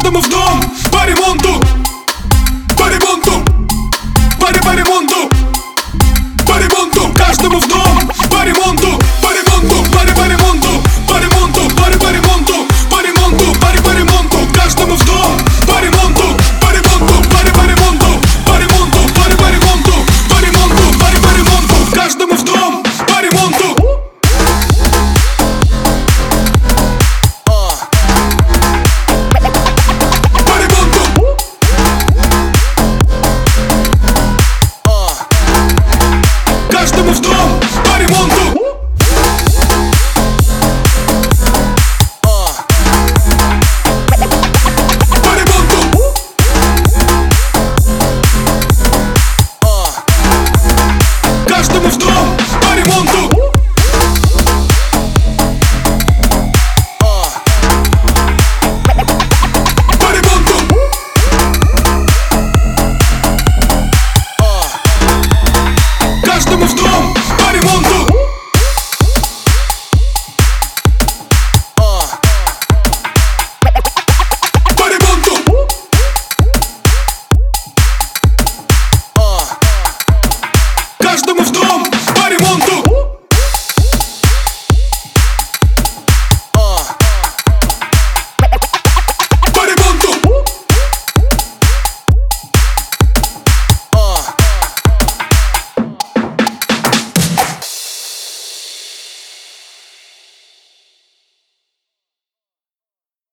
каждому в дом. По ремонту По ремонту По, по ремонту По ремонту Каждому в дом. в дом. По ремонту